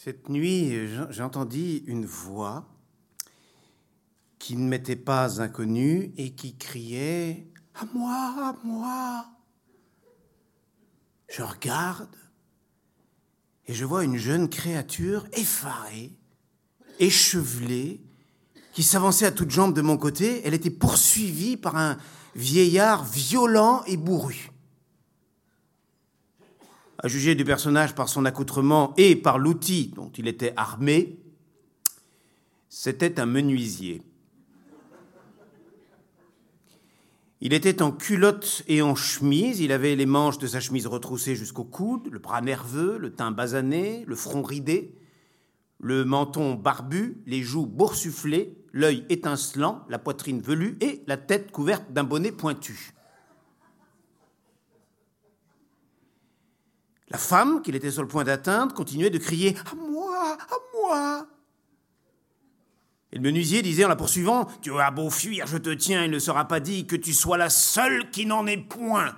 Cette nuit, j'entendis une voix qui ne m'était pas inconnue et qui criait À moi, à moi Je regarde et je vois une jeune créature effarée, échevelée, qui s'avançait à toutes jambes de mon côté. Elle était poursuivie par un vieillard violent et bourru. À juger du personnage par son accoutrement et par l'outil dont il était armé, c'était un menuisier. Il était en culotte et en chemise, il avait les manches de sa chemise retroussées jusqu'au coude, le bras nerveux, le teint basané, le front ridé, le menton barbu, les joues boursouflées, l'œil étincelant, la poitrine velue et la tête couverte d'un bonnet pointu. La femme, qu'il était sur le point d'atteindre, continuait de crier À moi À moi Et le menuisier disait en la poursuivant Tu as beau fuir, je te tiens, il ne sera pas dit que tu sois la seule qui n'en ait point.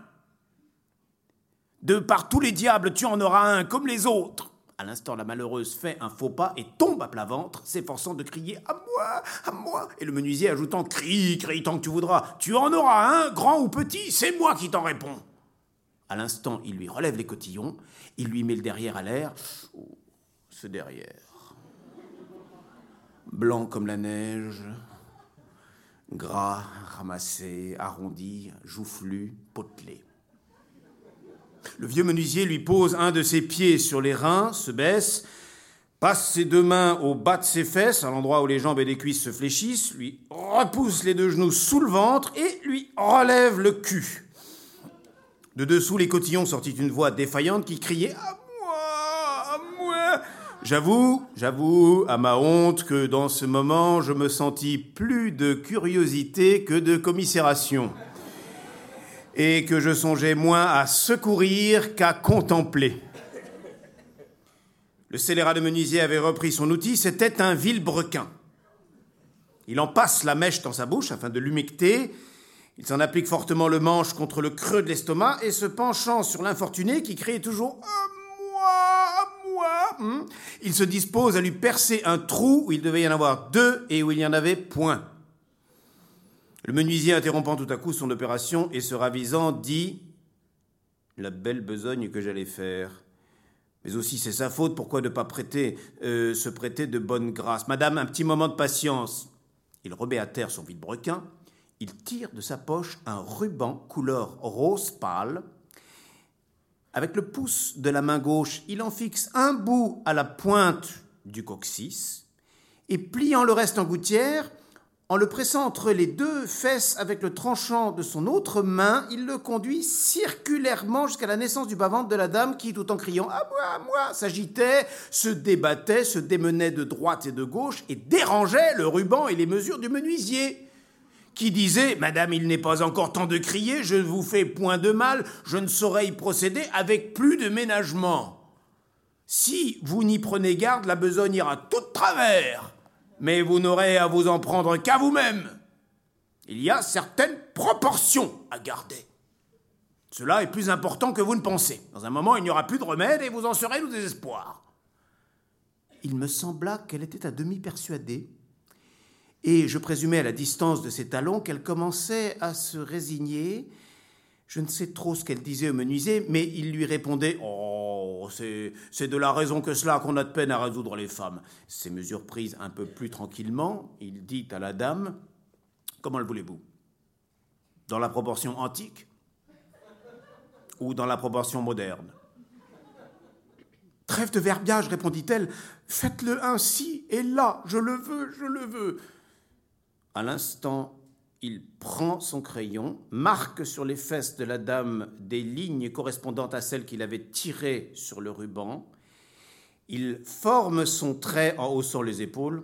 De par tous les diables, tu en auras un comme les autres. À l'instant, la malheureuse fait un faux pas et tombe à plat ventre, s'efforçant de crier À moi À moi Et le menuisier ajoutant Crie, crie tant que tu voudras. Tu en auras un, grand ou petit, c'est moi qui t'en réponds. À l'instant, il lui relève les cotillons, il lui met le derrière à l'air. Ce derrière. Blanc comme la neige, gras, ramassé, arrondi, joufflu, potelé. Le vieux menuisier lui pose un de ses pieds sur les reins, se baisse, passe ses deux mains au bas de ses fesses, à l'endroit où les jambes et les cuisses se fléchissent, lui repousse les deux genoux sous le ventre et lui relève le cul. De dessous les cotillons sortit une voix défaillante qui criait À moi À moi J'avoue, j'avoue, à ma honte, que dans ce moment, je me sentis plus de curiosité que de commisération. Et que je songeais moins à secourir qu'à contempler. Le scélérat de menuisier avait repris son outil, c'était un vilebrequin. Il en passe la mèche dans sa bouche afin de l'humecter, il s'en applique fortement le manche contre le creux de l'estomac et se penchant sur l'infortuné qui criait toujours moi, moi hmm, il se dispose à lui percer un trou où il devait y en avoir deux et où il n'y en avait point. Le menuisier interrompant tout à coup son opération et se ravisant dit La belle besogne que j'allais faire. Mais aussi c'est sa faute, pourquoi ne pas prêter, euh, se prêter de bonne grâce? Madame, un petit moment de patience. Il remet à terre son vide-brequin, il tire de sa poche un ruban couleur rose pâle. Avec le pouce de la main gauche, il en fixe un bout à la pointe du coccyx et pliant le reste en gouttière, en le pressant entre les deux fesses avec le tranchant de son autre main, il le conduit circulairement jusqu'à la naissance du bas-ventre de la dame qui, tout en criant À moi, à moi, s'agitait, se débattait, se démenait de droite et de gauche et dérangeait le ruban et les mesures du menuisier qui disait Madame, il n'est pas encore temps de crier, je ne vous fais point de mal, je ne saurais y procéder avec plus de ménagement. Si vous n'y prenez garde, la besogne ira tout travers, mais vous n'aurez à vous en prendre qu'à vous-même. Il y a certaines proportions à garder. Cela est plus important que vous ne pensez. Dans un moment, il n'y aura plus de remède et vous en serez au désespoir. Il me sembla qu'elle était à demi persuadée et je présumais à la distance de ses talons qu'elle commençait à se résigner. Je ne sais trop ce qu'elle disait au menuisier, mais il lui répondait Oh, c'est de la raison que cela qu'on a de peine à résoudre les femmes. Ces mesures prises un peu plus tranquillement, il dit à la dame Comment le voulez-vous? Dans la proportion antique ou dans la proportion moderne Trêve de verbiage, répondit-elle. Faites-le ainsi et là, je le veux, je le veux. À l'instant, il prend son crayon, marque sur les fesses de la dame des lignes correspondantes à celles qu'il avait tirées sur le ruban. Il forme son trait en haussant les épaules,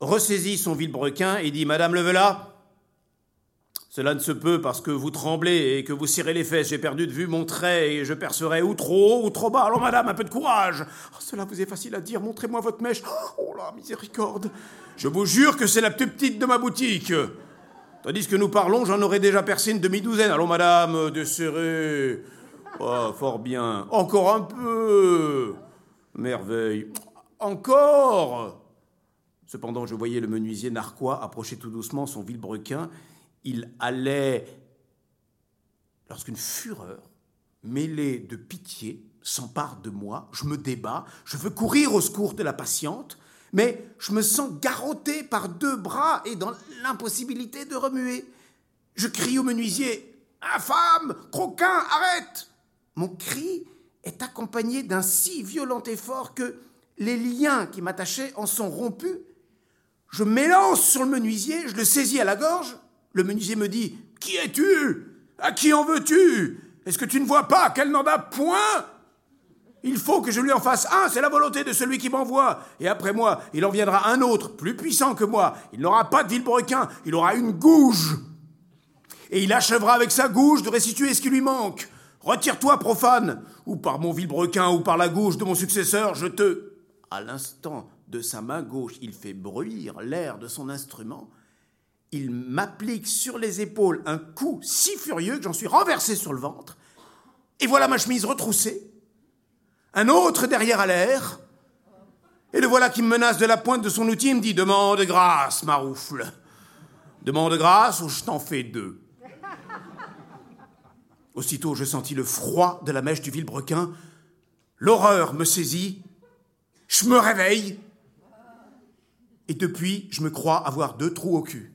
ressaisit son vilebrequin et dit Madame Levela, cela ne se peut parce que vous tremblez et que vous cirez les fesses. J'ai perdu de vue mon trait et je percerai ou trop haut ou trop bas. Alors, madame, un peu de courage. Oh, cela vous est facile à dire. Montrez-moi votre mèche. Oh la miséricorde. Je vous jure que c'est la plus petite de ma boutique. Tandis que nous parlons, j'en aurais déjà percé une demi-douzaine. Allons, madame, desserrez. Oh, fort bien. Encore un peu. Merveille. Encore Cependant, je voyais le menuisier narquois approcher tout doucement son vilebrequin. Il allait, lorsqu'une fureur, mêlée de pitié, s'empare de moi. Je me débat, je veux courir au secours de la patiente, mais je me sens garrotté par deux bras et dans l'impossibilité de remuer. Je crie au menuisier Infâme Croquin, arrête Mon cri est accompagné d'un si violent effort que les liens qui m'attachaient en sont rompus je m'élance sur le menuisier, je le saisis à la gorge. Le menuisier me dit Qui es-tu? À qui en veux-tu? Est-ce que tu ne vois pas qu'elle n'en a point? Il faut que je lui en fasse un, c'est la volonté de celui qui m'envoie. Et après moi, il en viendra un autre, plus puissant que moi. Il n'aura pas de vilebrequin, il aura une gouge. Et il achèvera avec sa gouge de restituer ce qui lui manque. Retire-toi, profane, ou par mon vilebrequin, ou par la gouge de mon successeur, je te. À l'instant de sa main gauche, il fait bruire l'air de son instrument. Il m'applique sur les épaules un coup si furieux que j'en suis renversé sur le ventre. Et voilà ma chemise retroussée. Un autre derrière à l'air. Et le voilà qui me menace de la pointe de son outil et me dit Demande grâce, Maroufle. Demande grâce ou je t'en fais deux. Aussitôt, je sentis le froid de la mèche du vilebrequin. L'horreur me saisit. Je me réveille et depuis, je me crois avoir deux trous au cul.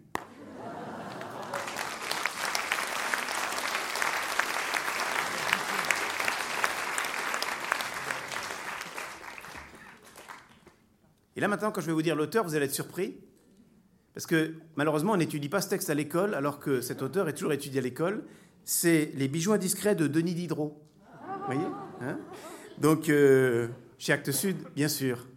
Là maintenant, quand je vais vous dire l'auteur, vous allez être surpris. Parce que malheureusement, on n'étudie pas ce texte à l'école, alors que cet auteur est toujours étudié à l'école. C'est Les bijoux indiscrets de Denis Diderot. Vous voyez hein? Donc, euh, chez Actes Sud, bien sûr.